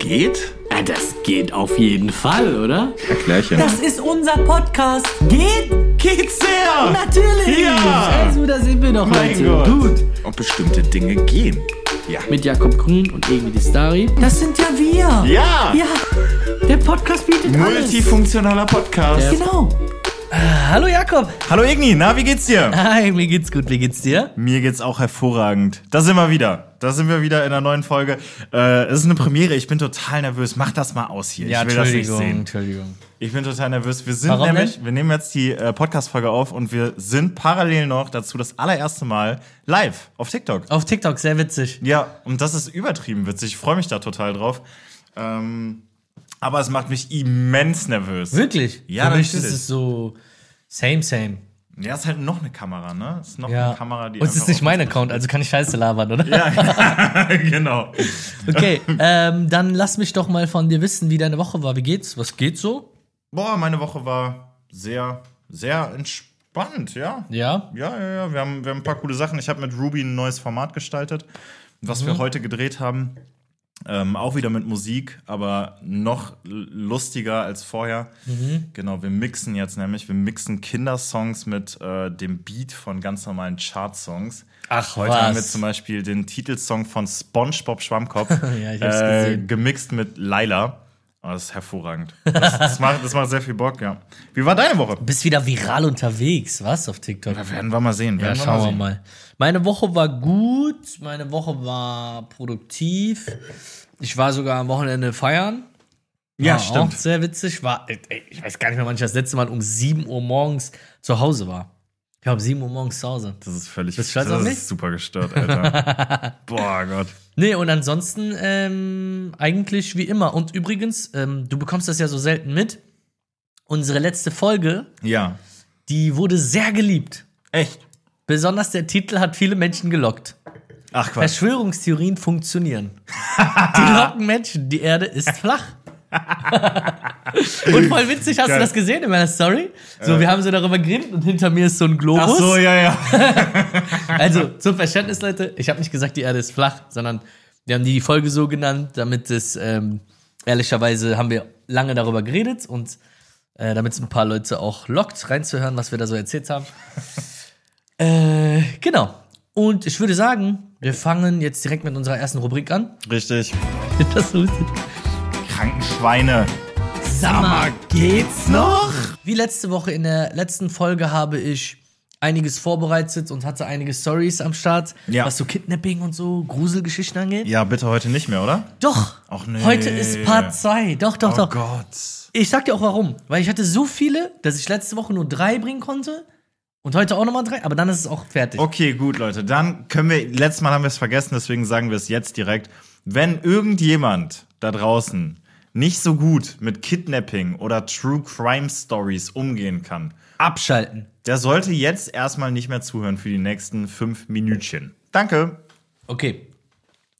Geht? Ja, das geht auf jeden Fall, oder? Erklärchen. Das ist unser Podcast. Geht? Geht's sehr? Natürlich! Ja. Also, da sind wir doch Mein heute. Gott. Gut. Ob bestimmte Dinge gehen. Ja. Mit Jakob Grün und Emi Distari. Das sind ja wir. Ja! Ja. Der Podcast bietet alles. Multifunktionaler Podcast. Genau. Hallo Jakob. Hallo Igni, na, wie geht's dir? Hi, mir geht's gut, wie geht's dir? Mir geht's auch hervorragend. Da sind wir wieder. Da sind wir wieder in einer neuen Folge. Äh, es ist eine Premiere, ich bin total nervös. Mach das mal aus hier. ich will das nicht sehen. Entschuldigung. Ich bin total nervös. Wir sind Warum nämlich, denn? wir nehmen jetzt die äh, Podcast-Folge auf und wir sind parallel noch dazu das allererste Mal live auf TikTok. Auf TikTok, sehr witzig. Ja, und das ist übertrieben witzig. Ich freue mich da total drauf. Ähm, aber es macht mich immens nervös. Wirklich? Ja, Für mich ist es so same, same. Ja, ist halt noch eine Kamera, ne? Ist noch Ja. eine Kamera, die Und es ist nicht mein Account, also kann ich Scheiße labern, oder? Ja, genau. Okay, ähm, dann lass mich doch mal von dir wissen, wie deine Woche war. Wie geht's? Was geht so? Boah, meine Woche war sehr, sehr entspannt, ja. Ja? Ja, ja, ja. Wir haben, wir haben ein paar coole Sachen. Ich habe mit Ruby ein neues Format gestaltet, was Mhm. wir heute gedreht haben. Ähm, auch wieder mit Musik, aber noch lustiger als vorher. Mhm. Genau, wir mixen jetzt nämlich, wir mixen Kindersongs mit äh, dem Beat von ganz normalen Chart-Songs. Ach, Heute was? haben wir zum Beispiel den Titelsong von SpongeBob Schwammkopf Ja, äh, gemixt mit Laila. Oh, das ist hervorragend. Das, das, macht, das macht sehr viel Bock, ja. Wie war deine Woche? Bist wieder viral unterwegs, was? Auf TikTok? Ja, werden wir mal sehen. Ja, schauen wir sehen. mal. Meine Woche war gut, meine Woche war produktiv. Ich war sogar am Wochenende feiern. Ja, War stimmt. Auch sehr witzig. War, ey, ich weiß gar nicht mehr, wann ich das letzte Mal um 7 Uhr morgens zu Hause war. Ich um 7 Uhr morgens zu Hause. Das ist völlig das auf ist super gestört, Alter. Boah, Gott. Nee, und ansonsten ähm, eigentlich wie immer. Und übrigens, ähm, du bekommst das ja so selten mit. Unsere letzte Folge, Ja. die wurde sehr geliebt. Echt? Besonders der Titel hat viele Menschen gelockt. Ach Quatsch. Verschwörungstheorien funktionieren. Die locken Menschen, die Erde ist flach. und voll witzig, hast Geil. du das gesehen in meiner Story? So, wir haben so darüber geredet und hinter mir ist so ein Globus. Ach so, ja, ja. Also, zum Verständnis, Leute, ich habe nicht gesagt, die Erde ist flach, sondern wir haben die Folge so genannt, damit es, ähm, ehrlicherweise haben wir lange darüber geredet und äh, damit es ein paar Leute auch lockt, reinzuhören, was wir da so erzählt haben. äh, genau. Und ich würde sagen, wir fangen jetzt direkt mit unserer ersten Rubrik an. Richtig. Das ist lustig. Krankenschweine. Sag mal, geht's noch? Wie letzte Woche in der letzten Folge habe ich einiges vorbereitet und hatte einige Stories am Start, Ja. was so Kidnapping und so Gruselgeschichten angeht. Ja, bitte heute nicht mehr, oder? Doch. Ach nee. Heute ist Part 2. Doch, doch, Oh doch. Gott. Ich sag dir auch warum. Weil ich hatte so viele, dass ich letzte Woche nur drei bringen konnte. Und heute auch nochmal drei, aber dann ist es auch fertig. Okay, gut, Leute. Dann können wir, letztes Mal haben wir es vergessen, deswegen sagen wir es jetzt direkt. Wenn irgendjemand da draußen nicht so gut mit Kidnapping oder True Crime Stories umgehen kann, Abschalten. der sollte jetzt erstmal nicht mehr zuhören für die nächsten fünf Minütchen. Danke. Okay.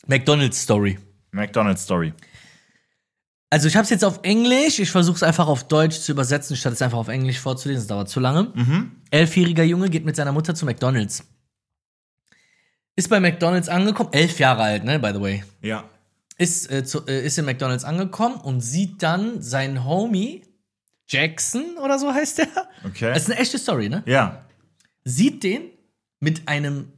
McDonald's Story. McDonald's Story. Also ich habe es jetzt auf Englisch. Ich versuche es einfach auf Deutsch zu übersetzen, statt es einfach auf Englisch vorzulesen. Das dauert zu lange. Elfjähriger Junge geht mit seiner Mutter zu McDonald's. Ist bei McDonald's angekommen. Elf Jahre alt, ne? By the way. Ja. Ist, äh, zu, äh, ist in McDonalds angekommen und sieht dann seinen Homie, Jackson oder so heißt der. Okay. Das ist eine echte Story, ne? ja. Sieht den mit einem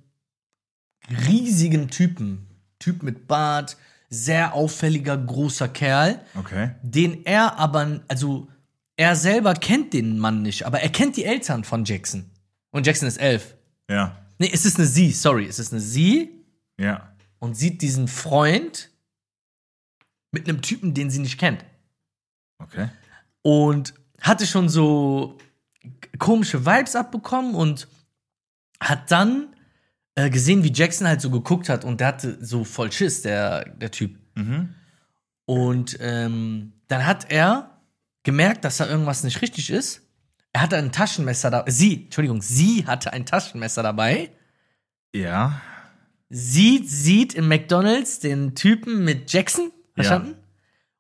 riesigen Typen. Typ mit Bart, sehr auffälliger, großer Kerl, Okay. den er aber, also er selber kennt den Mann nicht, aber er kennt die Eltern von Jackson. Und Jackson ist elf. Ja. Nee, es ist eine Sie, sorry, es ist eine Sie Ja. und sieht diesen Freund mit einem Typen, den sie nicht kennt. Okay. Und hatte schon so komische Vibes abbekommen und hat dann äh, gesehen, wie Jackson halt so geguckt hat und der hatte so voll Schiss, der, der Typ. Mhm. Und ähm, dann hat er gemerkt, dass da irgendwas nicht richtig ist. Er hatte ein Taschenmesser da. Sie, Entschuldigung, sie hatte ein Taschenmesser dabei. Ja. Sie sieht im McDonalds den Typen mit Jackson, verstanden?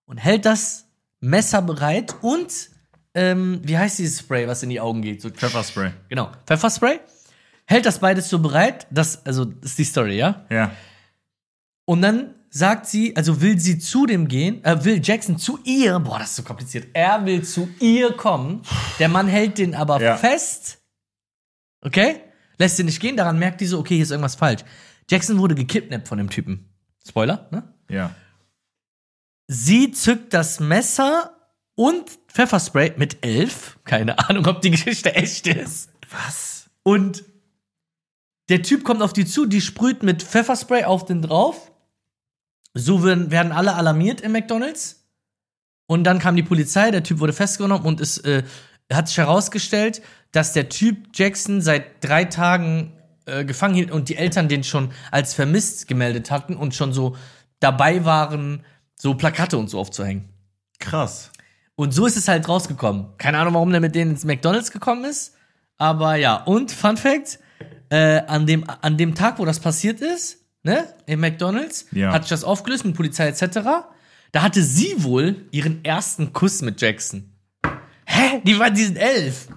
Und hält das Messer bereit und, ähm, wie heißt dieses Spray, was in die Augen geht? So Pfefferspray. Genau, Pfefferspray. Hält das beides so bereit, das, also, das ist die Story, ja? Ja. Und dann sagt sie, also will sie zu dem gehen, äh, will Jackson zu ihr, boah, das ist so kompliziert. Er will zu ihr kommen. Der Mann hält den aber Ja. fest. Okay? Lässt sie nicht gehen, daran merkt die so, okay, hier ist irgendwas falsch. Jackson wurde gekidnappt von dem Typen. Spoiler, ne? Ja. Sie zückt das Messer und Pfefferspray mit elf. Keine Ahnung, ob die Geschichte echt ist. Was? Und der Typ kommt auf die zu, die sprüht mit Pfefferspray auf den drauf. So werden, werden alle alarmiert im McDonalds. Und dann kam die Polizei, der Typ wurde festgenommen und es äh, hat sich herausgestellt, dass der Typ Jackson seit drei Tagen äh, gefangen hielt und die Eltern den schon als vermisst gemeldet hatten und schon so dabei waren, so Plakate und so aufzuhängen. Krass. Und so ist es halt rausgekommen. Keine Ahnung, warum der mit denen ins McDonalds gekommen ist. Aber ja, und Fun Fact: äh, an, dem, an dem Tag, wo das passiert ist, ne, im McDonalds, Ja. hat sich das aufgelöst mit Polizei etc. Da hatte sie wohl ihren ersten Kuss mit Jackson. Hä? Die waren, die sind elf.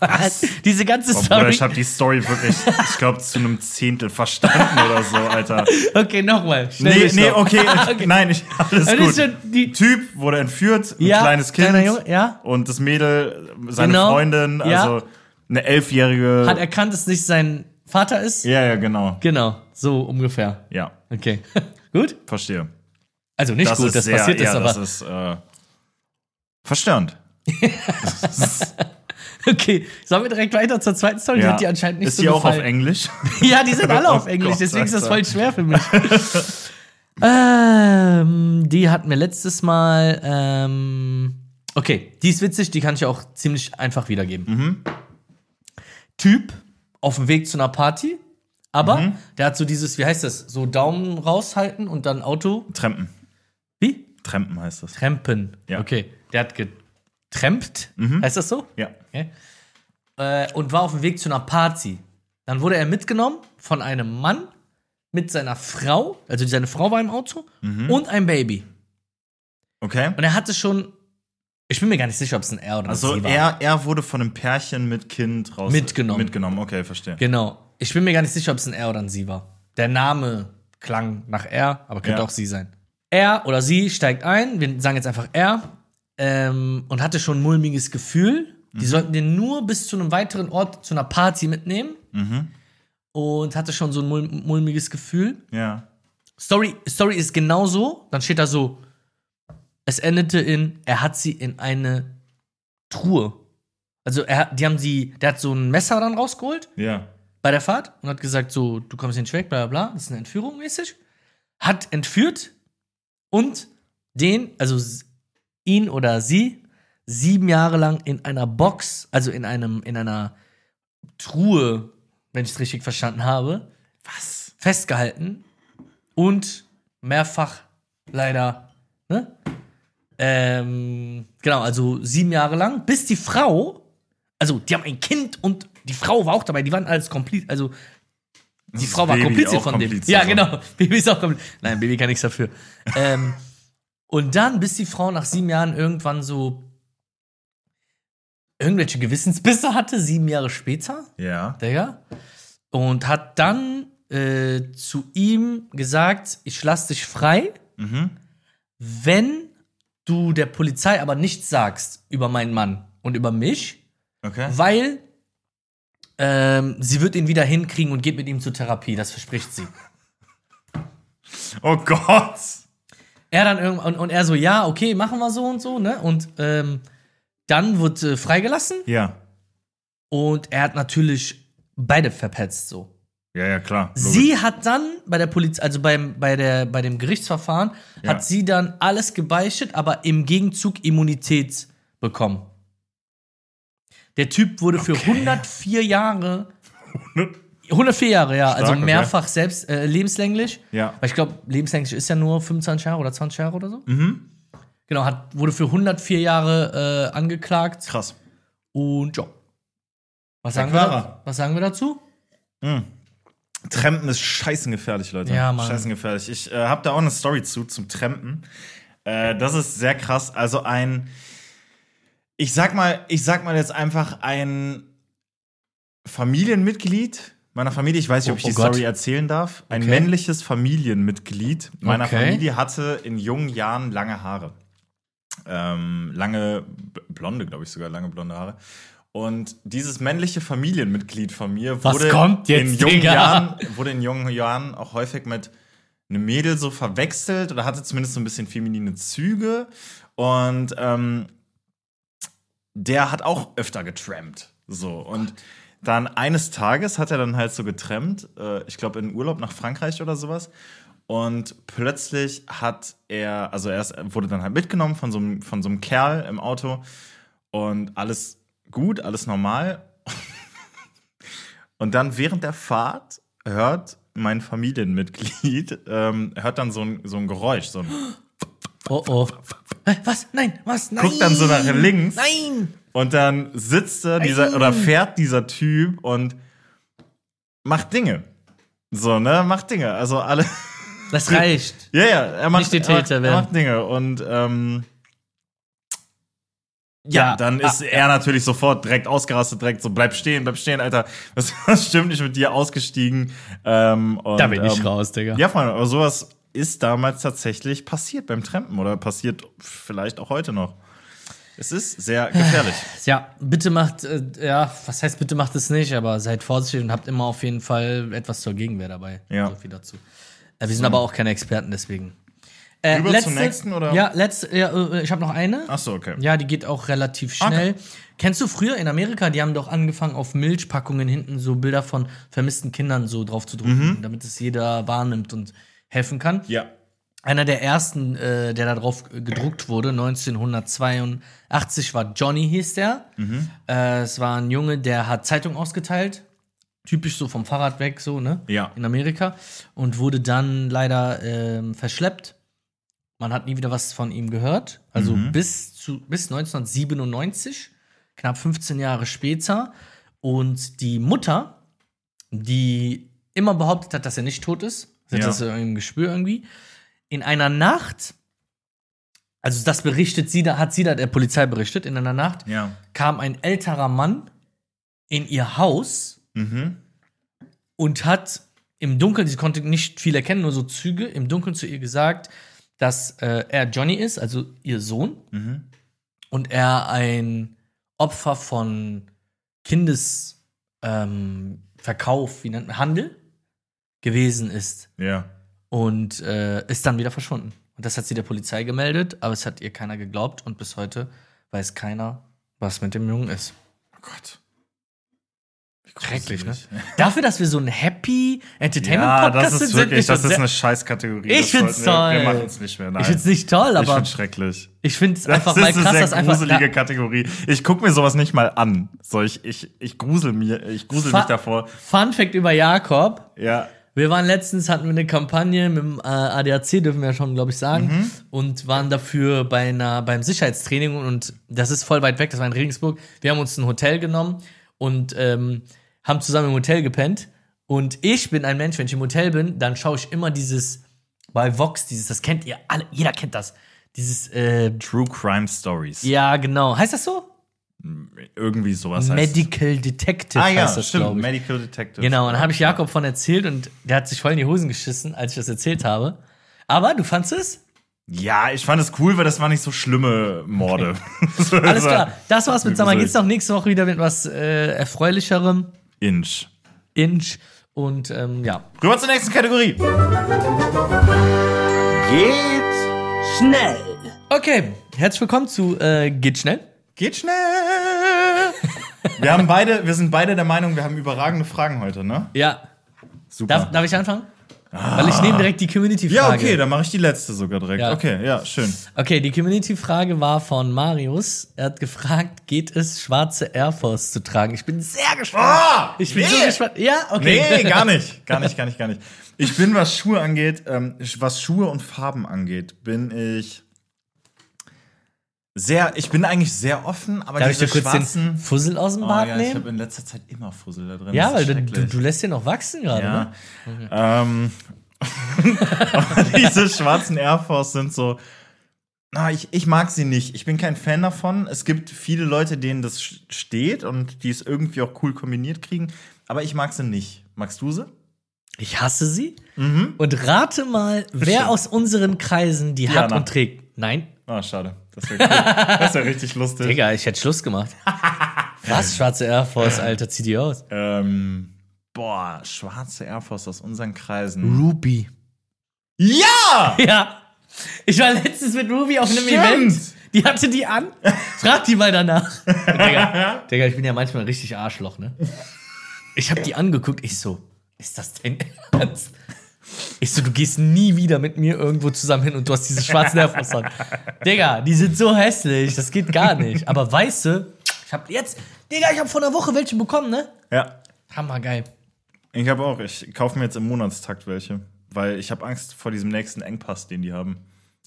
Was? Diese ganze Oh, Bruder, Story. ich habe die Story wirklich, ich glaube, zu einem Zehntel verstanden oder so, Alter. okay, nochmal. Nee, nee, okay, nein, ich, alles Das gut. ist schon die- Typ wurde entführt, ein Ja, kleines Kind. kleiner Junge, ja. Und das Mädel, seine Genau, Freundin, ja. also eine elfjährige. Hat erkannt, dass nicht sein Vater ist? ja, ja, genau. Genau, so ungefähr. Ja, Okay. gut? verstehe. Also nicht Das gut, ist das sehr, passiert ja, ist, aber. das ist äh, verstörend. Okay, sollen wir direkt weiter zur zweiten Story? Die Ja. hat dir anscheinend nicht ist so die auch auf gefallen. Englisch? Ja, die sind alle Oh auf Englisch, deswegen ist das voll schwer für mich. ähm, die hatten wir letztes Mal. Ähm, okay, die ist witzig, die kann ich auch ziemlich einfach wiedergeben. Mhm. Typ auf dem Weg zu einer Party, aber Mhm. der hat so dieses, wie heißt das, so Daumen raushalten und dann Auto. Trempen. Wie? Trempen heißt das. Trempen. Ja. Okay, der hat getrempt. Heißt das so? Ja. Okay. Äh, und war auf dem Weg zu einer Party. Dann wurde er mitgenommen von einem Mann mit seiner Frau, also seine Frau war im Auto Mhm. und ein Baby. Okay. Und er hatte schon, ich bin mir gar nicht sicher, ob es ein er oder ein Also sie war. er, er wurde von einem Pärchen mit Kind raus Mitgenommen. Mitgenommen, okay, verstehe. Genau. Ich bin mir gar nicht sicher, ob es ein er oder ein sie war. Der Name klang nach er, aber könnte Ja. auch sie sein. Er oder sie steigt ein, wir sagen jetzt einfach er, ähm, und hatte schon ein mulmiges Gefühl. Die sollten den nur bis zu einem weiteren Ort, zu einer Party mitnehmen. Und hatte schon so ein mul mulmiges Gefühl. Ja. Story, Story ist genauso. Dann steht da so, es endete in, er hat sie in eine Truhe. Also er, die haben sie, der hat so ein Messer dann rausgeholt Ja. bei der Fahrt und hat gesagt, so, du kommst hier nicht weg, bla bla bla, das ist eine Entführung mäßig. Hat entführt und den, also ihn oder sie, sieben Jahre lang in einer Box, also in einem, in einer Truhe, wenn ich es richtig verstanden habe, Was? festgehalten und mehrfach leider, ne? Ähm, genau, also sieben Jahre lang, bis die Frau, also die haben ein Kind und die Frau war auch dabei, die waren alles komplett, also die Frau war auch von dem. Ja, genau. Baby ist auch kompliziert. Nein, Baby kann nichts dafür. ähm, und dann, bis die Frau nach sieben Jahren irgendwann so irgendwelche Gewissensbisse hatte, sieben Jahre später, Ja. Digga. Und hat dann äh, zu ihm gesagt, ich lass dich frei, Mhm. wenn du der Polizei aber nichts sagst über meinen Mann und über mich, Okay. weil ähm, sie wird ihn wieder hinkriegen und geht mit ihm zur Therapie, das verspricht sie. Oh Gott. Er dann irgendwann, und, und er so, ja, okay, machen wir so und so, ne? Und ähm, dann wird äh, freigelassen Ja. und er hat natürlich beide verpetzt so. Ja, ja, klar. Logisch. Sie hat dann bei der Polizei, also beim, bei, der, bei dem Gerichtsverfahren, Ja. hat sie dann alles gebeichtet, aber im Gegenzug Immunität bekommen. Der Typ wurde für 104 Jahre, 104 Jahre, ja, also okay. mehrfach selbst äh, lebenslänglich. Ja. Weil ich glaube, lebenslänglich ist ja nur 25 Jahre oder 20 Jahre oder so. Mhm. Genau, hat, wurde für 104 Jahre äh, angeklagt. Krass. Und ja. Was sagen, wir, da- was sagen wir dazu? Trampen ist scheißengefährlich, Leute. Ja, Mann. Scheißengefährlich. Ich äh, habe da auch eine Story zu, zum Trampen. Äh, das ist sehr krass. Also ein, ich sag mal, ich sag mal jetzt einfach ein Familienmitglied meiner Familie, ich weiß nicht, ob Oh, ich die oh Gott. Story erzählen darf, ein Okay. männliches Familienmitglied meiner Okay. Familie hatte in jungen Jahren lange Haare. Ähm, lange, blonde, glaube ich sogar, lange blonde Haare. Und dieses männliche Familienmitglied von mir wurde, jetzt, in jungen Digga? Jahren, wurde in jungen Jahren auch häufig mit einem Mädel so verwechselt oder hatte zumindest so ein bisschen feminine Züge. Und ähm, der hat auch öfter getrampt. So. Und dann eines Tages hat er dann halt so getrampt, äh, ich glaube in Urlaub nach Frankreich oder sowas. Und plötzlich hat er, also er ist, wurde dann halt mitgenommen von so, einem, von so einem Kerl im Auto und alles gut, alles normal. Und dann während der Fahrt hört mein Familienmitglied, ähm, hört dann so ein, so ein Geräusch, so ein Oh oh. Was? Nein, was? Nein. Guckt dann so nach links. Nein. Und dann sitzt da dieser oder fährt dieser Typ und macht Dinge. So, ne? Macht Dinge. Also alle. Das reicht. ja, ja, er macht, Nicht die er macht, Täter er macht Dinge. Und ähm, ja, Ja, dann ah, ist er natürlich sofort direkt ausgerastet, direkt so, bleib stehen, bleib stehen, Alter. Was, was stimmt nicht mit dir ausgestiegen? Ähm, und, Da bin ich ähm, raus, Digga. Ja, Freunde, aber sowas ist damals tatsächlich passiert beim Trampen oder passiert vielleicht auch heute noch. Es ist sehr gefährlich. Ja, bitte macht, äh, ja, was heißt bitte macht es nicht, aber seid vorsichtig und habt immer auf jeden Fall etwas zur Gegenwehr dabei. Ja. So viel dazu. Äh, wir sind aber auch keine Experten, deswegen. Äh, Rüber zum nächsten, oder? Ja, letzte, ja, äh, ich habe noch eine. Ach so, okay. Ja, die geht auch relativ schnell. Kennst du früher in Amerika, die haben doch angefangen, auf Milchpackungen hinten so Bilder von vermissten Kindern so drauf zu drucken, damit es jeder wahrnimmt und helfen kann. Ja. Einer der ersten, äh, der da drauf gedruckt wurde, 1982, war Johnny, hieß der. Äh, es war ein Junge, der hat Zeitung ausgeteilt. Typisch so vom Fahrrad weg, so, ne? Ja. In Amerika. Und wurde dann leider ähm, verschleppt. Man hat nie wieder was von ihm gehört. Also bis, zu, bis 1997, knapp 15 Jahre später. Und die Mutter, die immer behauptet hat, dass er nicht tot ist, Ja. das im Gespür irgendwie, in einer Nacht, also das berichtet sie, da hat sie da der Polizei berichtet, in einer Nacht Ja. kam ein älterer Mann in ihr Haus Mhm. und hat im Dunkeln, sie konnte nicht viel erkennen, nur so Züge, im Dunkeln zu ihr gesagt, dass äh, er Johnny ist, also ihr Sohn, Mhm. und er ein Opfer von Kindesverkauf, ähm, wie nennt man, Handel gewesen ist Ja. Und äh, ist dann wieder verschwunden. Und das hat sie der Polizei gemeldet, aber es hat ihr keiner geglaubt und bis heute weiß keiner, was mit dem Jungen ist. Oh Gott. Schrecklich, ne? Dafür, dass wir so ein Happy Ja, Entertainment-Podcast das sind, ist sind wir wirklich, das ist eine Scheißkategorie. Ich Das find's wir- toll. Wir machen es nicht mehr. Nein. Ich find's nicht toll, Ich aber find's schrecklich. ich find's Das einfach ist mal krass, eine dass einfach gruselige da, Kategorie. Ich gucke mir sowas nicht mal an. So, ich, ich, ich grusel mir, ich grusel Fa- mich davor. Fun Fact über Jakob. Ja. Wir waren letztens, hatten wir eine Kampagne mit dem äh, ADAC, dürfen wir ja schon, glaube ich, sagen, Mhm. und waren dafür bei einer, beim Sicherheitstraining und das ist voll weit weg, das war in Regensburg. Wir haben uns ein Hotel genommen und ähm, haben zusammen im Hotel gepennt. Und ich bin ein Mensch, wenn ich im Hotel bin, dann schaue ich immer dieses, bei Vox, dieses, das kennt ihr alle, jeder kennt das. Dieses, äh, True Crime Stories. ja, genau. Heißt das so? Irgendwie sowas heißt. Medical Detective Ah ja, heißt das, stimmt. ich. Medical Detective. Genau, und dann habe ich Jakob von erzählt und der hat sich voll in die Hosen geschissen, als ich das erzählt habe. Aber du fandst es? Ja, ich fand es cool, weil das waren nicht so schlimme Morde. Alles klar. Das war's mit Sommer. Geht's noch nächste Woche wieder mit was äh, Erfreulicherem. Inch. Inch. Und ähm, ja. Rüber zur nächsten Kategorie. Geht schnell. Okay, herzlich willkommen zu äh, Geht schnell. Geht schnell. Wir haben beide, wir sind beide der Meinung, wir haben überragende Fragen heute, ne? Ja. Super. Darf, darf ich anfangen? Weil ich nehme direkt die Community-Frage. ja, okay, dann mache ich die letzte sogar direkt. Ja. Okay, ja, schön. Okay, die Community-Frage war von Marius. Er hat gefragt, geht es, schwarze Air Force zu tragen? Ich bin sehr gespannt. Ah, ich bin nee. so gespannt. Ja, okay. Nee, gar nicht. Gar nicht, gar nicht, gar nicht. Ich bin, was Schuhe angeht, ähm, was Schuhe und Farben angeht, bin ich sehr, ich bin eigentlich sehr offen, aber Darf ich diese dir kurz den schwarzen. Fussel aus dem Oh, Bart ja, ich nehmen? habe in letzter Zeit immer Fussel da drin. Ja, weil du, du, lässt den noch wachsen gerade, Ja. ne? Ähm, diese schwarzen Air Force sind so. Na, ich, ich mag sie nicht. Ich bin kein Fan davon. Es gibt viele Leute, denen das steht und die es irgendwie auch cool kombiniert kriegen. Aber ich mag sie nicht. Magst du sie? Ich hasse sie. Und rate mal, wer aus unseren Kreisen die hat Diana. und trägt. Nein. Ah, schade. Das wäre cool. das wär richtig lustig. Digga, ich hätte Schluss gemacht. Was? Schwarze Air Force, Alter, zieh die aus. Ähm, boah, schwarze Air Force aus unseren Kreisen. Ruby. Ja! Ja. Ich war letztens mit Ruby auf einem Stimmt. Event. Die hatte die an. Frag die mal danach. Digga, Digga, ich bin ja manchmal richtig Arschloch, ne? Ich hab die angeguckt, ich so, ist das dein Ernst? Ich so, du gehst nie wieder mit mir irgendwo zusammen hin und du hast diese schwarzen an. Digga, die sind so hässlich, das geht gar nicht. Aber weißt du, ich hab jetzt, Digga, ich hab vor einer Woche welche bekommen, ne? Ja. Hammergeil. Ich habe auch. Ich kaufe mir jetzt im Monatstakt welche. Weil ich habe Angst vor diesem nächsten Engpass, den die haben.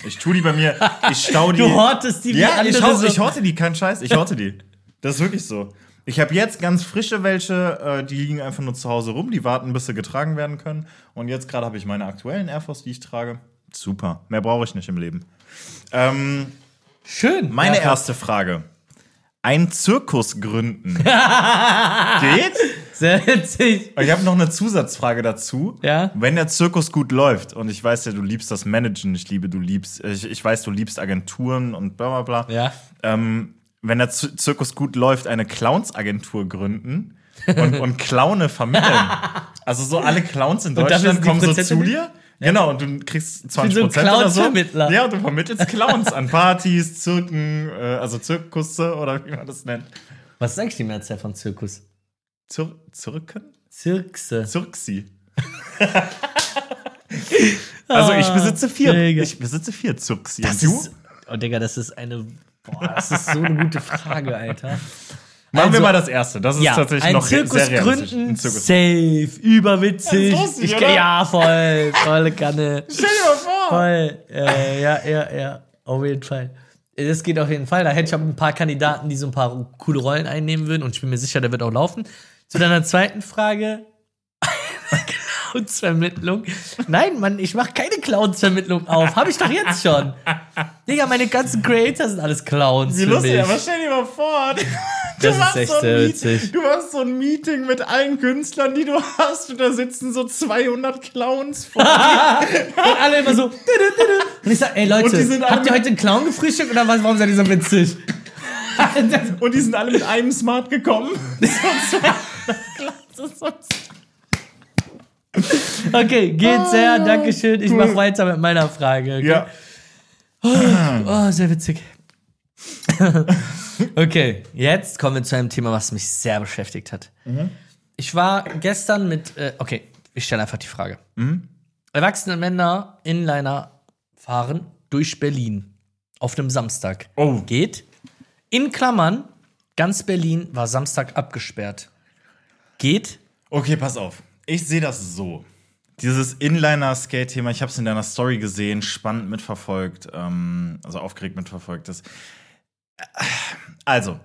Ich tue die bei mir, ich stau die. Du hortest die wie ja, andere ich, hau, so. ich horte die, kein Scheiß, ich horte die. Das ist wirklich so. Ich habe jetzt ganz frische welche, äh, die liegen einfach nur zu Hause rum, die warten, bis sie getragen werden können. Und jetzt gerade habe ich meine aktuellen Air Force, die ich trage. Super. Mehr brauche ich nicht im Leben. Ähm, Schön. meine Ja, erste Frage. Ein Zirkus gründen. Geht? Sehr witzig. Ich habe noch eine Zusatzfrage dazu. Ja? Wenn der Zirkus gut läuft, und ich weiß ja, du liebst das Managen, ich liebe, du liebst, ich, ich weiß, du liebst Agenturen und bla bla bla. Ja. Ähm, wenn der Zirkus gut läuft, eine Clownsagentur gründen und, und Clowne vermitteln. Also so alle Clowns in Deutschland kommen so zu dir. Genau, und du kriegst 20 so ein Prozent oder so. Ja, und du vermittelst Clowns an Partys, Zirken, äh, also Zirkusse oder wie man das nennt. Was ist eigentlich die Mehrzahl von Zirkus? Zir Zirken? Zirkse. Zirksi. also ich besitze vier. Ah, Digga. Ich besitze vier Zirksi. Das Und du? ist, oh Digga, das ist eine, boah, das ist so eine gute Frage, Alter. Machen wir Also- mal das erste. Das ist Ja, tatsächlich ein noch Zirkus sehr gründen, Ein Zirkus. safe, überwitzig. Das ist lustig, ich, oder? Ja, voll, volle Kanne. Stell dir mal vor. Voll, äh, ja, ja, ja, auf jeden Fall. Das geht auf jeden Fall. Da hätte ich auch ein paar Kandidaten, die so ein paar coole Rollen einnehmen würden und ich bin mir sicher, der wird auch laufen. Zu deiner zweiten Frage. Clownsvermittlung. Nein, Mann, ich mache keine Clownsvermittlung auf. Habe ich doch jetzt schon. Digga, meine ganzen Creator sind alles Clowns. Wie lustig, aber stell dir mal vor. Du Das ist machst echt so ein witzig. Du machst so ein Meeting mit allen Künstlern, die du hast, und da sitzen so 200 Clowns vor. Und alle immer so. Und ich sag, ey Leute, habt ihr heute einen Clown gefrühstückt oder was? Warum seid ihr so witzig? und die sind alle mit einem Smart gekommen. okay, geht sehr, Dankeschön. Ich Ah, cool. mach weiter mit meiner Frage. Okay? Ja. Oh, sehr witzig. okay, jetzt kommen wir zu einem Thema, was mich sehr beschäftigt hat. Mhm. Ich war gestern mit, äh, okay, ich stelle einfach die Frage. Mhm. Erwachsene Männer Inliner fahren durch Berlin auf einem Samstag. Oh. Geht. In Klammern, ganz Berlin war Samstag abgesperrt. Geht. Okay, pass auf. Ich sehe das so. Dieses Inliner-Skate-Thema, ich habe es in deiner Story gesehen, spannend mitverfolgt, ähm, also aufgeregt mitverfolgt. Das, also,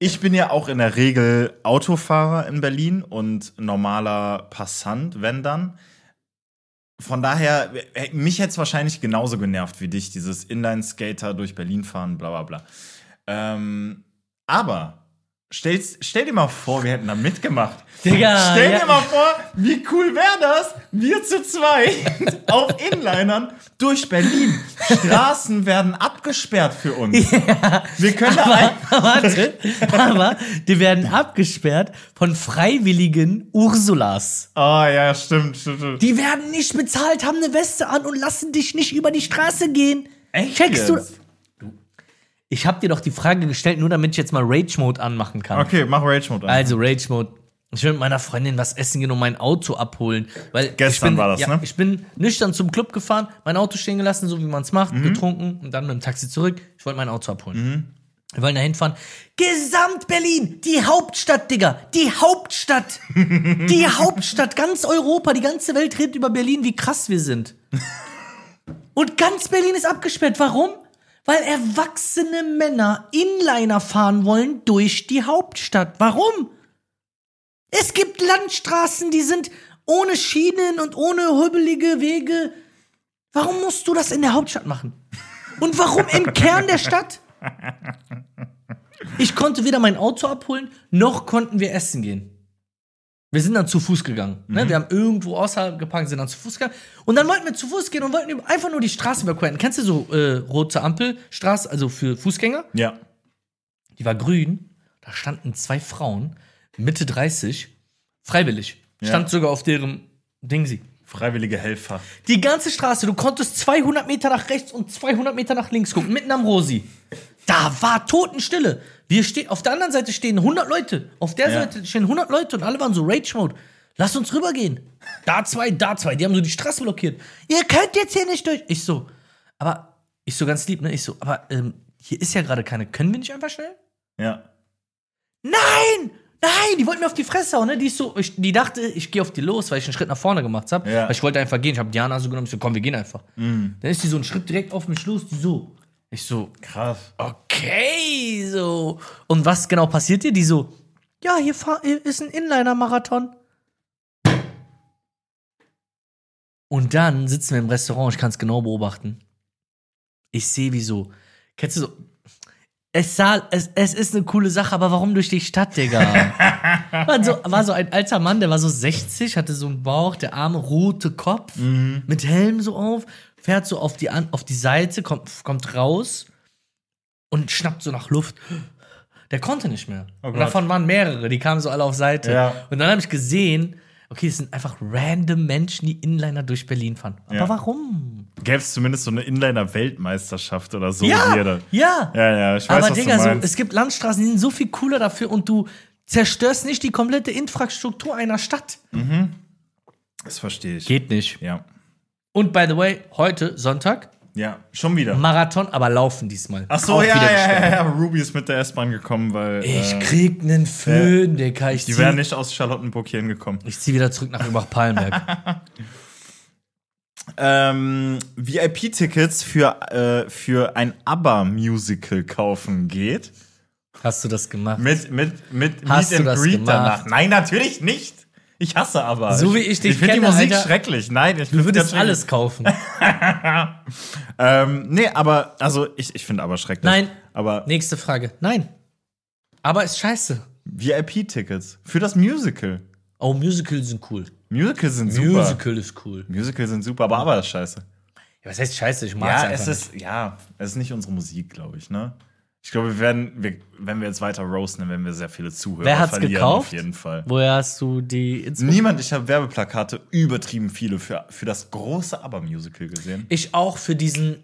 ich bin ja auch in der Regel Autofahrer in Berlin und normaler Passant, wenn dann. Von daher, mich hätte es wahrscheinlich genauso genervt wie dich, dieses Inline-Skater durch Berlin fahren, bla bla bla. Ähm, aber stell's, stell dir mal vor, wir hätten da mitgemacht. Digga, Stell ja. dir mal vor, wie cool wäre das? Wir zu zweit auf Inlinern durch Berlin. Straßen werden abgesperrt für uns. Wir können da ein Warte, aber die werden abgesperrt von freiwilligen Ursulas. Ah, ja, stimmt, stimmt, stimmt. Die werden nicht bezahlt, haben eine Weste an und lassen dich nicht über die Straße gehen. Echt Checkst du? Ich habe dir doch die Frage gestellt, nur damit ich jetzt mal Rage Mode anmachen kann. Okay, mach Rage Mode an. Also Rage Mode. Ich will mit meiner Freundin was essen gehen und mein Auto abholen. Weil Gestern ich bin, war das, ja, ne? Ich bin nüchtern zum Club gefahren, mein Auto stehen gelassen, so wie man es macht, Mhm. getrunken und dann mit dem Taxi zurück. Ich wollte mein Auto abholen. Wir wollen da hinfahren. Gesamt Berlin, die Hauptstadt, Digga, die Hauptstadt. die Hauptstadt, ganz Europa, die ganze Welt redet über Berlin, wie krass wir sind. Und ganz Berlin ist abgesperrt. Warum? Weil erwachsene Männer Inliner fahren wollen durch die Hauptstadt. Warum? Es gibt Landstraßen, die sind ohne Schienen und ohne hübelige Wege. Warum musst du das in der Hauptstadt machen? Und warum im Kern der Stadt? Ich konnte weder mein Auto abholen, noch konnten wir essen gehen. Wir sind dann zu Fuß gegangen. Ne? Mhm. Wir haben irgendwo außerhalb geparkt, sind dann zu Fuß gegangen. Und dann wollten wir zu Fuß gehen und wollten einfach nur die Straße überqueren. Kennst du so äh, rote Ampelstraße, also für Fußgänger? Ja. Die war grün. Da standen zwei Frauen, Mitte 30, freiwillig. Ja. Stand sogar auf deren Ding sie. Freiwillige Helfer. Die ganze Straße, du konntest 200 Meter nach rechts und 200 Meter nach links gucken, mitten am Rosi. Da war Totenstille. Wir stehen, auf der anderen Seite stehen 100 Leute. Auf der Ja. Seite stehen 100 Leute und alle waren so Rage-Mode. Lass uns rübergehen. Da zwei, da zwei. Die haben so die Straße blockiert. Ihr könnt jetzt hier nicht durch. Ich so, aber, ich so ganz lieb, ne? Ich so, aber ähm, hier ist ja gerade keine. Können wir nicht einfach schnell? Ja. Nein! Nein, die wollten mir auf die Fresse hauen, ne? Die ist so, ich, die dachte, ich gehe auf die los, weil ich einen Schritt nach vorne gemacht habe. Ja. Weil ich wollte einfach gehen. Ich habe Diana so genommen, ich so, komm, wir gehen einfach. Dann ist die so einen Schritt direkt auf mich los, die so. Ich so, Krass. okay, so. Und was genau passiert dir? Die so, ja, hier, hier ist ein Inliner-Marathon. Und dann sitzen wir im Restaurant, ich kann es genau beobachten. Ich sehe, wie so, kennst du so, es, sah, es, es ist eine coole Sache, aber warum durch die Stadt, Digga? war, so, war so ein alter Mann, der war so 60, hatte so einen Bauch, der arme rote Kopf, mit Helm so auf, fährt so auf die, auf die Seite, kommt, kommt raus und schnappt so nach Luft. Der konnte nicht mehr. und Gott. davon waren mehrere, die kamen so alle auf Seite. Ja. Und dann habe ich gesehen, okay, es sind einfach random Menschen, die Inliner durch Berlin fahren. Aber Ja. warum? Gäbe es zumindest so eine Inliner-Weltmeisterschaft oder so Ja, ja. Ja, ja, ich weiß, Aber was Digga, du so, es gibt Landstraßen, die sind so viel cooler dafür und du zerstörst nicht die komplette Infrastruktur einer Stadt. das verstehe ich. Geht nicht. Ja. Und by the way, heute, Sonntag, Ja, schon wieder. Marathon, aber laufen diesmal. Ach so, ja, ja, ja, ja. Ruby ist mit der S-Bahn gekommen, weil Ich äh, krieg nen Föhn, Digga. Ich die zieh, wären nicht aus Charlottenburg hier hingekommen. ich zieh wieder zurück nach Übach-Palenberg. Ähm, VIP-Tickets für, äh, für ein ABBA-Musical kaufen geht. Hast du das gemacht? Mit, mit, mit Hast Meet du das gemacht? danach. Nein, natürlich nicht. Ich hasse aber. So wie ich dich Ich finde die kenne, Musik Alter. schrecklich. Nein, ich Du würdest alles kaufen. Ähm, nee, aber, also, ich, ich finde aber schrecklich. Nein. Aber Nächste Frage. Nein. Aber ist scheiße. VIP-Tickets für das Musical. Oh, Musicals sind cool. Musicals sind super. Musical ist cool. Musicals sind super, aber aber ist scheiße. Ja, was heißt scheiße? Ich mag's Ja, einfach es ist, ja, es ist nicht unsere Musik, glaube ich, ne? Ich glaube, wir werden, wir, wenn wir jetzt weiter roasten, dann werden wir sehr viele Zuhörer Wer hat's verlieren, gekauft? auf jeden Fall. Woher hast du die Info? Niemand, ich habe Werbeplakate übertrieben viele für, für das große ABBA-Musical gesehen. Ich auch für diesen,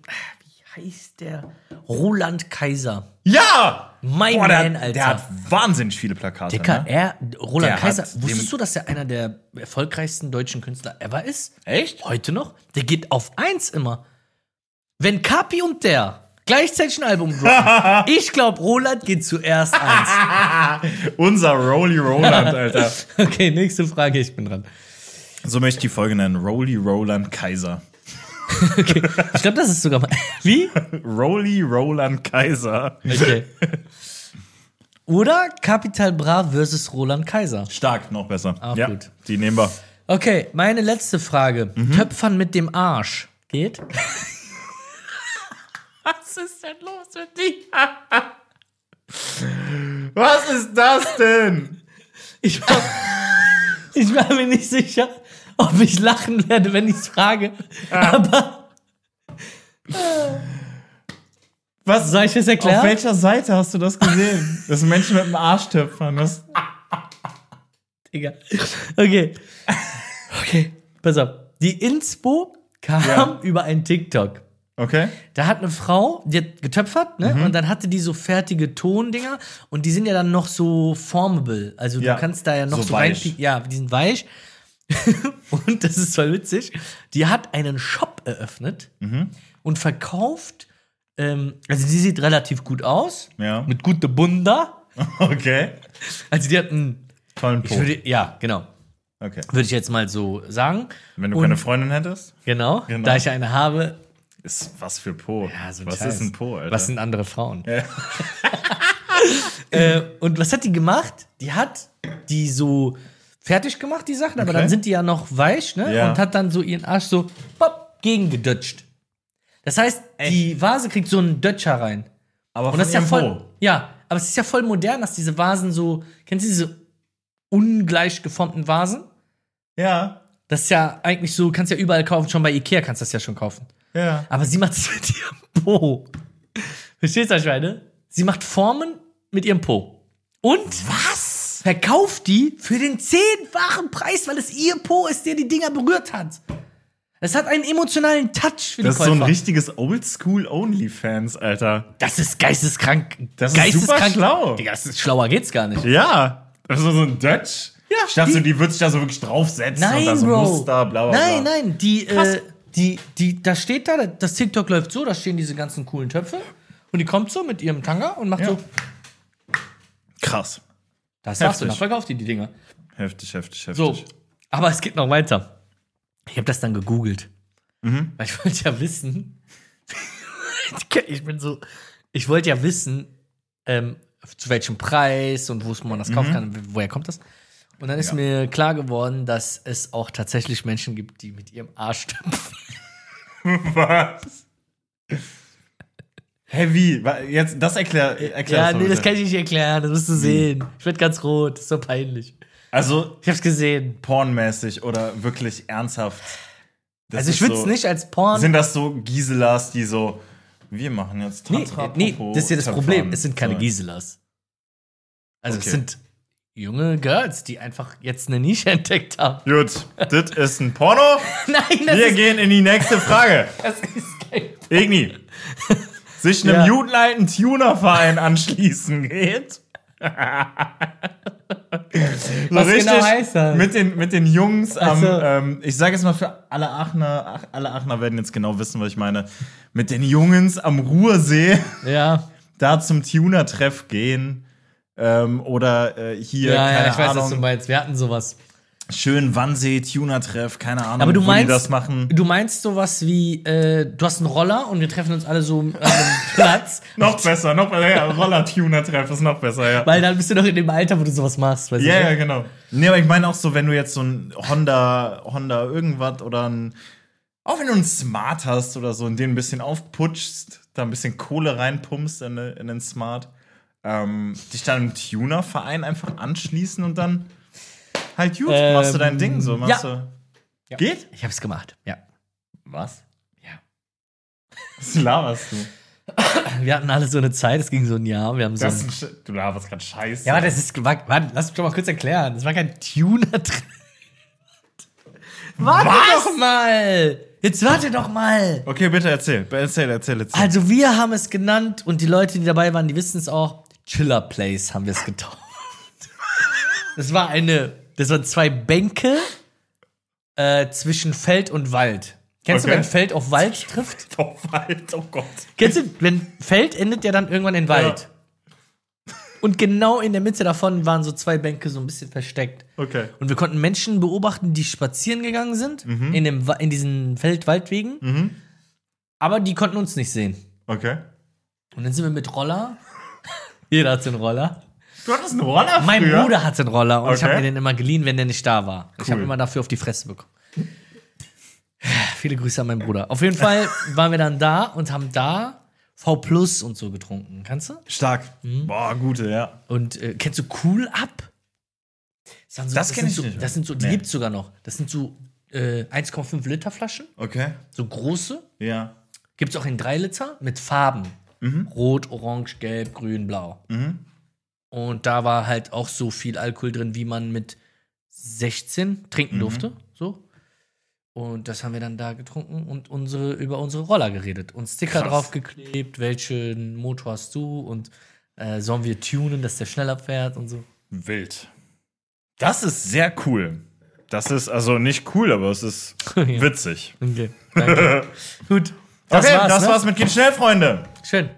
wie heißt der? Roland Kaiser. Ja! Mein Boah, der, Man, hat- Alter. der hat wahnsinnig viele Plakate. Dicker, ne? er, Roland Der Kaiser, hat wusstest du, dass er einer der erfolgreichsten deutschen Künstler ever ist? Echt? Heute noch? Der geht auf eins immer. Wenn Kapi und der gleichzeitig ein Album droppen, ich glaube, Roland geht zuerst eins. Unser Rolly Roland, Alter. Okay, nächste Frage, ich bin dran. So möchte ich die Folge nennen. Rolly Roland Kaiser. Okay, ich glaube, das ist sogar mal. Wie? Rolly Roland Kaiser. Okay. Oder Capital Bra versus Roland Kaiser. Stark, noch besser. Ah, ja, gut. die nehmen wir. Okay, meine letzte Frage. Töpfern mit dem Arsch. Geht? Was ist denn los mit dir? Was ist das denn? Ich war, ich war mir nicht sicher, ob ich lachen werde, wenn ich es frage. Aber Was soll ich es erklären? Auf welcher Seite hast du das gesehen? Das sind Menschen mit dem Arschtöpfern. Das Digga. Okay. Okay, pass auf. Die Inspo kam Ja. über ein TikTok. Okay. Da hat eine Frau, die hat getöpfert, ne? Und dann hatte die so fertige Tondinger und die sind ja dann noch so formable. Also Ja. du kannst da ja noch So so, weich. rein. Ja, die sind weich. und das ist voll witzig. Die hat einen Shop eröffnet Mhm. und verkauft. Ähm, also die sieht relativ gut aus. Ja. Mit guter Bunda. Okay. Also die hat einen. Tollen Po. würde, ja, genau. Okay. Würde ich jetzt mal so sagen. Wenn du Und- keine Freundin hättest, Genau, Genau. da ich eine habe. Ist was für Po. Ja, so was Scheiß. ist ein Po, Alter? Was sind andere Frauen? Ja. äh, und was hat die gemacht? Die hat die so fertig gemacht, die Sachen, aber Okay. dann sind die ja noch weich, ne? Ja. Und hat dann so ihren Arsch so pop, gegengedutscht. Das heißt, die Vase kriegt so einen Dötscher rein. Aber Und das ist ja voll. Po. Ja, aber es ist ja voll modern, dass diese Vasen so. Kennst du diese ungleich geformten Vasen. Ja. Das ist ja eigentlich so, kannst ja überall kaufen, schon bei Ikea kannst du das ja schon kaufen. Ja. Aber sie macht es mit ihrem Po. Verstehst du, was ich meine? Sie macht Formen mit ihrem Po. Und was? Verkauft die für den zehnfachen Preis, weil es ihr Po ist, der die Dinger berührt hat. Es hat einen emotionalen Touch für Das die ist so Käufer. ein richtiges Oldschool Onlyfans, Alter. das ist geisteskrank. Das ist super schlau. Digga, das ist schlauer geht's gar nicht. Ja. Also so ein Dutch. Ja, Ich dachte, die- die wird sich da so wirklich draufsetzen und Nein, da so Bro. Muster, bla bla nein, bla. nein, die, Krass. äh, die, die, da steht da, das TikTok läuft so, da stehen diese ganzen coolen Töpfe und die kommt so mit ihrem Tanga und macht Ja. so, Krass. das sagst Heftig. du, dann verkauft die die Dinger. Heftig, heftig, heftig. So, aber es geht noch weiter. Ich habe das dann gegoogelt. Weil ich wollte ja wissen, ich bin so, ich wollte ja wissen, ähm, zu welchem Preis und wo man das kaufen kann, woher kommt das? Und dann ist Ja. mir klar geworden, dass es auch tatsächlich Menschen gibt, die mit ihrem Arsch stümpfen. Was? Hä, wie? Jetzt, das erklär, erklär Ja, nee, das kann ich nicht erklären, das musst du sehen. Ich werd ganz rot, das ist so peinlich. Also, Ich hab's gesehen. pornmäßig oder wirklich ernsthaft? Das also ich würde so, nicht als Porn. Sind das so Giselas, die so, wir machen jetzt nee, Tantra nee, Popo das ist ja das. Problem. Es sind keine. Giselas. Also Okay. es sind junge Girls, die einfach jetzt eine Nische entdeckt haben. Gut, das ist ein Porno. Nein, das Wir ist, gehen in die nächste Frage. das ist kein Igni, sich einem Ja. judenalten Tunerverein anschließen geht. so Was genau heißt das? Mit den, mit den Jungs am, so. ähm, ich sage jetzt mal für alle Aachener, Ach, alle Aachener werden jetzt genau wissen, was ich meine. Mit den Jungs am Ruhrsee Ja, da zum Tuner-Treff gehen. Ähm, oder äh, hier, ja, keine ja, ich weiß, Ahnung, was du meinst. Wir hatten sowas. schön Wannsee, Tuner-Treff, keine Ahnung, Aber du meinst, das machen. du meinst sowas wie, äh, du hast einen Roller und wir treffen uns alle so an einem Platz, Noch besser, noch besser. Ja, Roller-Tuner-Treff ist noch besser, ja. weil dann bist du noch in dem Alter, wo du sowas machst. Weißt Ja, du? ja, genau. Nee, aber ich meine auch so, wenn du jetzt so ein Honda, Honda irgendwas oder ein, auch wenn du einen Smart hast oder so und den ein bisschen aufputschst, da ein bisschen Kohle reinpumpst in, in den Smart, ähm, dich dann im Tuner-Verein einfach anschließen und dann halt gut, Ähm, machst du dein Ding so, machst ja. du. Geht? Ich hab's gemacht, ja. Was? Ja. Was laberst du? Wir hatten alle so eine Zeit, es ging so ein Jahr, wir haben so ein du laberst grad Scheiße. Ja, aber das ist. Warte, lass mich doch mal kurz erklären. Das war kein Tuner drin. Warte Was? doch mal! Jetzt warte doch mal! Okay, bitte erzähl. Erzähl, erzähl, erzähl. Also, wir haben es genannt und die Leute, die dabei waren, die wissen es auch. Chiller Place haben wir es getauft. Das war eine. Das waren zwei Bänke äh, zwischen Feld und Wald. Kennst Okay. du, wenn Feld auf Wald trifft? Oh, Wald, oh Gott. Kennst du, wenn Feld endet ja dann irgendwann in Wald. Und genau in der Mitte davon waren so zwei Bänke so ein bisschen versteckt. Okay. Und wir konnten Menschen beobachten, die spazieren gegangen sind in, dem, in diesen Feld-Waldwegen. Aber die konnten uns nicht sehen. Okay. Und dann sind wir mit Roller. Jeder hatte einen Roller. Du hattest einen Roller Mein früher? Bruder hatte einen Roller und ich Okay. habe mir den immer geliehen, wenn der nicht da war. Ich habe Cool. immer dafür auf die Fresse bekommen. Viele Grüße an meinen Bruder. Auf jeden Fall waren wir dann da und haben da V Plus und so getrunken. Kannst du? Stark. Mhm. Boah, gute, ja. Und äh, kennst du Cool Up? Das, so, Das kenn sind ich so, nicht. Das sind so, die Nee. gibt's sogar noch. Das sind so äh, 1,5 Liter Flaschen, Okay. so große. Ja. Gibt's auch in 3 Liter mit Farben. Rot, Orange, Gelb, Grün, Blau. Und da war halt auch so viel Alkohol drin, wie man mit 16 trinken durfte. So. Und das haben wir dann da getrunken und unsere, über unsere Roller geredet. Und Sticker Krass. draufgeklebt, welchen Motor hast du und äh, sollen wir tunen, dass der schneller fährt und so. Wild. Das ist sehr cool. Das ist also nicht cool, aber es ist Ja. witzig. Okay, danke. Gut. Das okay, war's, das ne? war's mit Geht schnell, Freunde. Schön.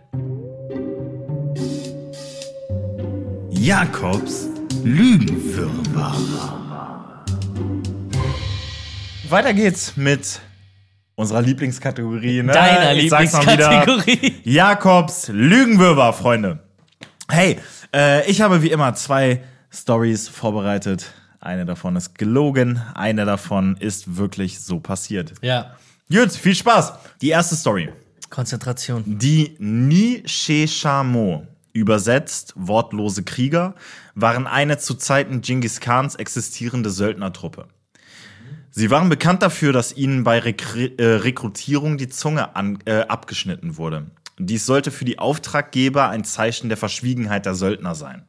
Jakobs Lügenwirrwarr. Weiter geht's mit unserer Lieblingskategorie. Ne? Deiner Ich sag's mal wieder. Lieblingskategorie. Jakobs Lügenwirrwarr, Freunde. Hey, äh, ich habe wie immer zwei Stories vorbereitet. Eine davon ist gelogen, eine davon ist wirklich so passiert. Ja. Gut, viel Spaß. Die erste Story. Konzentration. Die Nisheshamo übersetzt wortlose Krieger, waren eine zu Zeiten Genghis Khans existierende Söldnertruppe. Sie waren bekannt dafür, dass ihnen bei Rekri äh, Rekrutierung die Zunge an, äh, abgeschnitten wurde. Dies sollte für die Auftraggeber ein Zeichen der Verschwiegenheit der Söldner sein.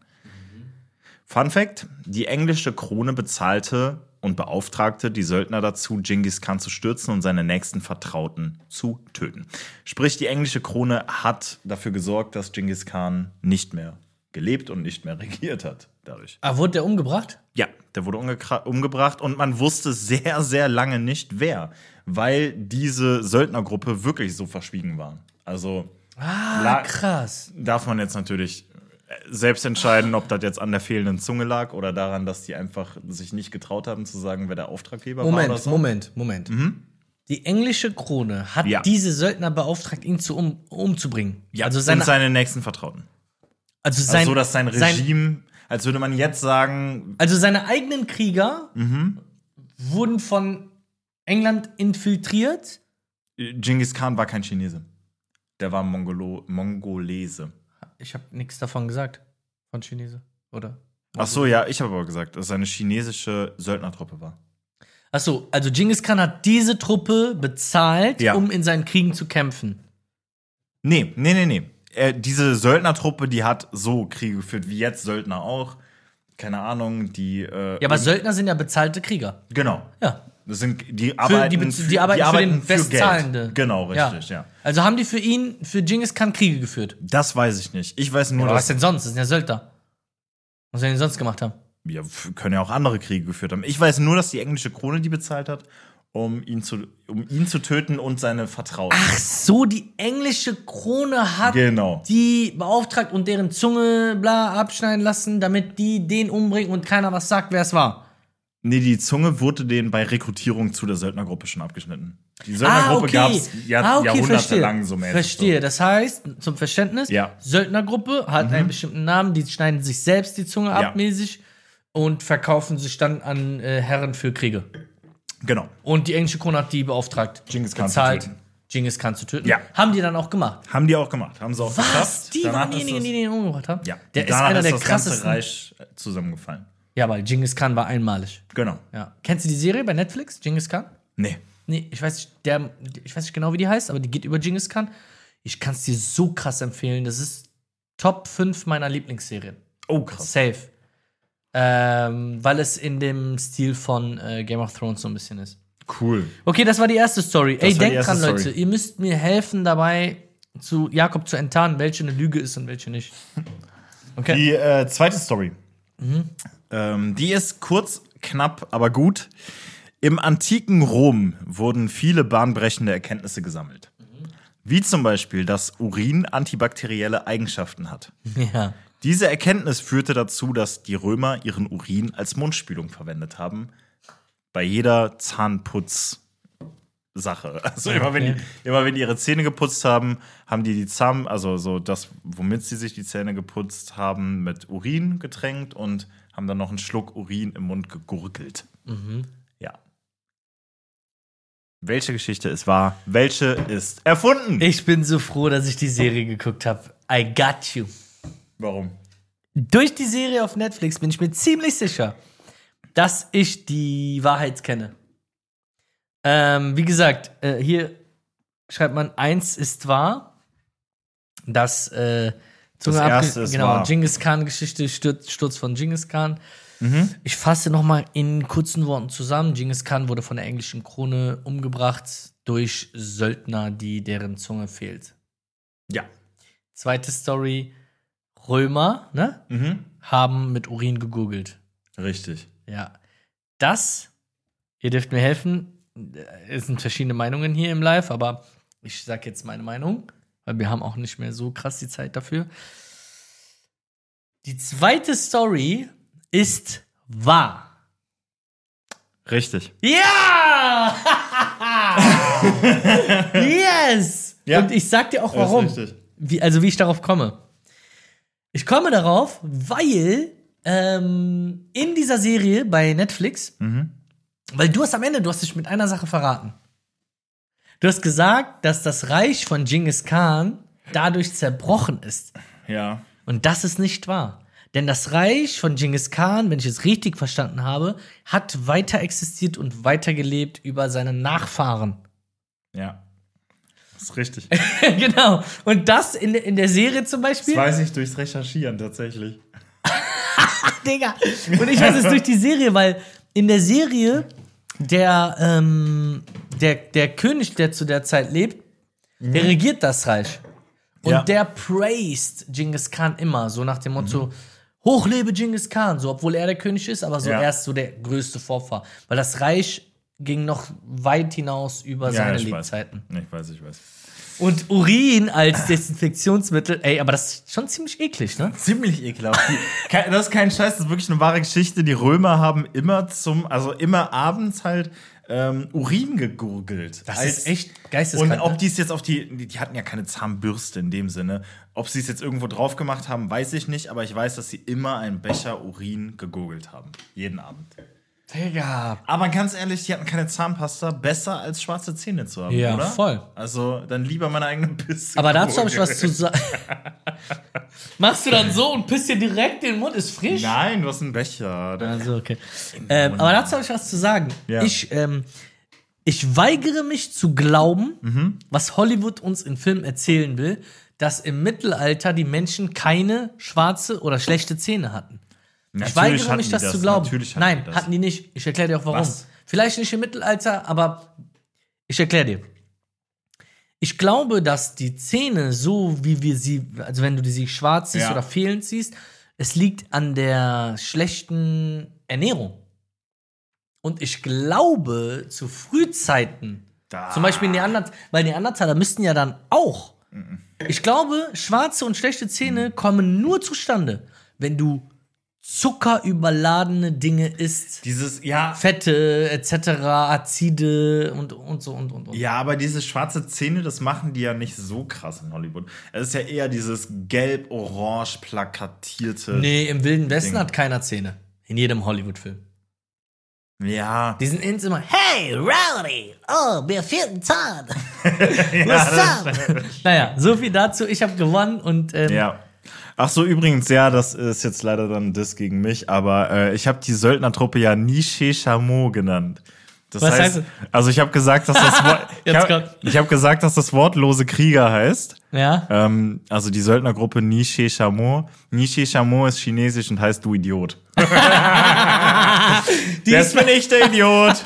Fun Fact: Die englische Krone bezahlte und beauftragte die Söldner dazu, Genghis Khan zu stürzen und seine nächsten Vertrauten zu töten. Sprich, die englische Krone hat dafür gesorgt, dass Genghis Khan nicht mehr gelebt und nicht mehr regiert hat. Dadurch. Ah, wurde der umgebracht? Ja, der wurde umgebracht und man wusste sehr, sehr lange nicht wer, weil diese Söldnergruppe wirklich so verschwiegen war. Also Ah, krass. darf man jetzt natürlich selbst entscheiden, ob das jetzt an der fehlenden Zunge lag oder daran, dass die einfach sich nicht getraut haben zu sagen, wer der Auftraggeber war Moment, oder so. Moment, Moment. Die englische Krone hat Ja. diese Söldner beauftragt, ihn zu um, umzubringen. Ja, also und seine, seine nächsten Vertrauten. also sein, Also so, dass sein sein- Regime, als würde man jetzt sagen, also seine eigenen Krieger Mhm. wurden von England infiltriert. Genghis Khan war kein Chinese. Der war Mongolo Mongolese. Ich habe nichts davon gesagt. Von Chinese, oder? Ach so, ja, ich habe aber gesagt, dass es eine chinesische Söldnertruppe war. Ach so, also Genghis Khan hat diese Truppe bezahlt, Ja. um in seinen Kriegen zu kämpfen. Nee, nee, nee, nee. Äh, diese Söldnertruppe, die hat so Kriege geführt, wie jetzt Söldner auch. Keine Ahnung, die. Äh, Ja, aber Söldner sind ja bezahlte Krieger. Genau. Ja. Das sind, die arbeiten, die, Bez- die arbeiten für den Bestzahlende. Geld. Genau, richtig, ja. Also haben die für ihn, für Genghis Khan Kriege geführt. Das weiß ich nicht. Ich weiß nur, Aber was denn sonst? Das sind ja Söldner. Was sollen die sonst gemacht haben? Ja, können ja auch andere Kriege geführt haben. Ich weiß nur, dass die englische Krone die bezahlt hat, um ihn zu, um ihn zu töten und seine Vertrauten. Ach so, die englische Krone hat Genau. die beauftragt und deren Zunge bla abschneiden lassen, damit die den umbringen und keiner was sagt, wer es war. Nee, die Zunge wurde denen bei Rekrutierung zu der Söldnergruppe schon abgeschnitten. Die Söldnergruppe gab es Jahr, Ah, okay, jahrhundertelang so mäßig. Verstehe. Das heißt, zum Verständnis, Ja. Mhm. Söldnergruppe hat einen bestimmten Namen, die schneiden sich selbst die Zunge Ja. ab mäßig und verkaufen sich dann an äh, Herren für Kriege. So. Genau. Und die englische Krone hat die beauftragt, Genghis Khan zu bezahlt, töten. Genghis Khan zu töten. Ja. Haben die dann auch gemacht. Haben die auch gemacht. Haben sie auch Was? geschafft. Die Danach waren ist diejenigen, die den umgebracht haben? Ja. Der ist einer der das ganze krassesten. Reich äh, zusammengefallen. Ja, weil Genghis Khan war einmalig. Genau. Ja. Kennst du die Serie bei Netflix, Genghis Khan? Nee. Nee, ich weiß nicht, der, ich weiß nicht genau, wie die heißt, aber die geht über Genghis Khan. Ich kann es dir so krass empfehlen. Das ist Top 5 meiner Lieblingsserien. Oh, krass. Safe. Ähm, weil es in dem Stil von äh, Game of Thrones so ein bisschen ist. Cool. Okay, das war die erste Story. Ey, war die denkt dran, Story. Leute, ihr müsst mir helfen dabei, zu Jakob zu enttarnen, welche eine Lüge ist und welche nicht. Okay. Die äh, zweite Story. Ähm, die ist kurz, knapp, aber gut. Im antiken Rom wurden viele bahnbrechende Erkenntnisse gesammelt. Wie zum Beispiel, dass Urin antibakterielle Eigenschaften hat. Ja. Diese Erkenntnis führte dazu, dass die Römer ihren Urin als Mundspülung verwendet haben. Bei jeder Zahnputzsache. Also immer wenn, die, immer wenn die ihre Zähne geputzt haben, haben die die Zahn, also so das, womit sie sich die Zähne geputzt haben, mit Urin getränkt und haben dann noch einen Schluck Urin im Mund gegurgelt. Ja. Welche Geschichte es war, welche ist erfunden? Ich bin so froh, dass ich die Serie geguckt habe. I got you. Warum? Durch die Serie auf Netflix bin ich mir ziemlich sicher, dass ich die Wahrheit kenne. Ähm, wie gesagt, äh, hier schreibt man, eins ist wahr, dass äh, Zunge Das erste ist genau, wahr. Genghis Khan-Geschichte, Sturz, Sturz von Genghis Khan. Mhm. Ich fasse nochmal in kurzen Worten zusammen. Genghis Khan wurde von der englischen Krone umgebracht durch Söldner, die deren Zunge fehlt. Ja. Zweite Story: Römer ne, Mhm. haben mit Urin gegoogelt. Richtig. Ja. Das, ihr dürft mir helfen, es sind verschiedene Meinungen hier im Live, aber ich sag jetzt meine Meinung, weil wir haben auch nicht mehr so krass die Zeit dafür. Die zweite Story ist wahr. Richtig. Ja! yes! Ja. Und ich sag dir auch warum. Wie, also wie ich darauf komme. Ich komme darauf, weil ähm, in dieser Serie bei Netflix, Mhm. Weil du hast am Ende, du hast dich mit einer Sache verraten. Du hast gesagt, dass das Reich von Genghis Khan dadurch zerbrochen ist. Ja. Und das ist nicht wahr. Denn das Reich von Genghis Khan, wenn ich es richtig verstanden habe, hat weiter existiert und weitergelebt über seine Nachfahren. Ja. Das ist richtig. genau. Und das in, der- in der Serie zum Beispiel. Das weiß ich durchs Recherchieren tatsächlich. Digga. Und ich weiß es durch die Serie, weil in der Serie der, ähm, der, der König, der zu der Zeit lebt, der regiert das Reich. Und Ja. der praised Genghis Khan immer, so nach dem Motto, hochlebe Genghis Khan, so obwohl er der König ist, aber so Ja. er ist so der größte Vorfahr. Weil das Reich ging noch weit hinaus über seine ich weiß. Lebzeiten. Ich weiß, ich weiß. Und Urin als Desinfektionsmittel, ey, aber das ist schon ziemlich eklig, ne? Ziemlich ekelhaft. Kein- das ist kein Scheiß, das ist wirklich eine wahre Geschichte. Die Römer haben immer zum, also immer abends halt ähm, Urin gegurgelt. Das Als- ist echt Und geisteskrank. ob ne? die es jetzt auf die, die die hatten ja keine Zahnbürste in dem Sinne. Ob sie es jetzt irgendwo drauf gemacht haben, weiß ich nicht, aber ich weiß, dass sie immer einen Becher Urin gegurgelt haben. Jeden Abend. Digga. Aber ganz ehrlich, die hatten keine Zahnpasta, besser als schwarze Zähne zu haben, Ja, oder? voll. Also dann lieber meine eigene Pisse. Aber dazu habe ich was zu sagen. Machst du dann so und pisst dir direkt in den Mund? Ist frisch? Nein, du hast einen Becher. Also, okay. Ähm, aber dazu habe ich was zu sagen. Ja. Ich, ähm, ich weigere mich zu glauben, Mhm. was Hollywood uns in Filmen erzählen will, dass im Mittelalter die Menschen keine schwarze oder schlechte Zähne hatten. Ich Natürlich weigere hatten mich, die das, zu glauben. Hatten Nein, das. hatten die nicht. Ich erkläre dir auch warum. Was? Vielleicht nicht im Mittelalter, aber ich erkläre dir. Ich glaube, dass die Zähne, so wie wir sie, also wenn du die sie schwarz siehst Ja. oder fehlend siehst, es liegt an der schlechten Ernährung. Und ich glaube, zu Frühzeiten, Da. zum Beispiel Neandertaler, weil Neandertaler müssten ja dann auch. Ich glaube, schwarze und schlechte Zähne kommen nur zustande, wenn du zuckerüberladene Dinge isst. Dieses, ja, Fette etc., Azide und, und so und und und. Ja, aber diese schwarze Zähne, das machen die ja nicht so krass in Hollywood. Es ist ja eher dieses gelb-orange plakatierte. Nee, im Wilden Westen Ding. hat keiner Zähne. In jedem Hollywood-Film. Ja. Die sind ins immer, hey, Rowdy, oh, mir fehlt ein Zahn. ja, What's up? naja, so viel dazu. Ich habe gewonnen und ähm, ja. Ach so, übrigens, ja, das ist jetzt leider dann das gegen mich, aber äh, ich habe die Söldnertruppe ja Niche Chameau genannt. Das Was heißt, heißt also ich habe gesagt, dass das Wort, ich habe hab gesagt, dass das wortlose Krieger heißt. ja. Ähm, also die Söldnergruppe Niche Chameau. Niche Chameau ist chinesisch und heißt du Idiot. Die Das ist bin ich der Idiot.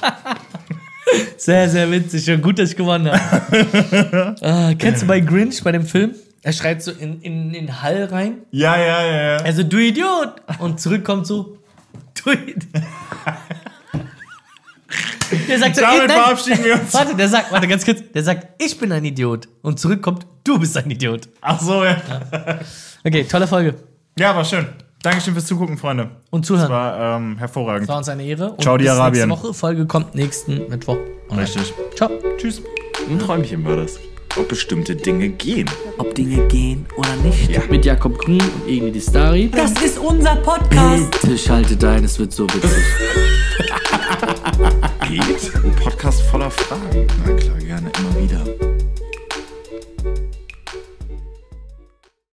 sehr, sehr witzig und gut, dass ich gewonnen habe. ah, kennst du bei Grinch, bei dem Film? Er schreit so in, in, in den Hall rein. Ja, ja, ja, ja. Also, du Idiot! Und zurückkommt so, du Idiot. Der sagt so, Damit nein, verabschieden wir uns. Warte, der sagt, warte ganz kurz, der sagt, ich bin ein Idiot. Und zurückkommt, du bist ein Idiot. Ach so, ja. Okay, tolle Folge. Ja, war schön. Dankeschön fürs Zugucken, Freunde. Und zuhören. War ähm, hervorragend. War uns eine Ehre. Und Ciao, die Arabien. Nächste Woche. Folge kommt nächsten Mittwoch. online. Richtig. Ciao. Tschüss. Ein Träumchen war das ob bestimmte Dinge gehen. Ob Dinge gehen oder nicht. Ja. Mit Jakob Grün und Egni Distari. Das ist unser Podcast. Bitte schalte dein, es wird so witzig. Geht? Ein Podcast voller Fragen. Na klar, gerne immer wieder.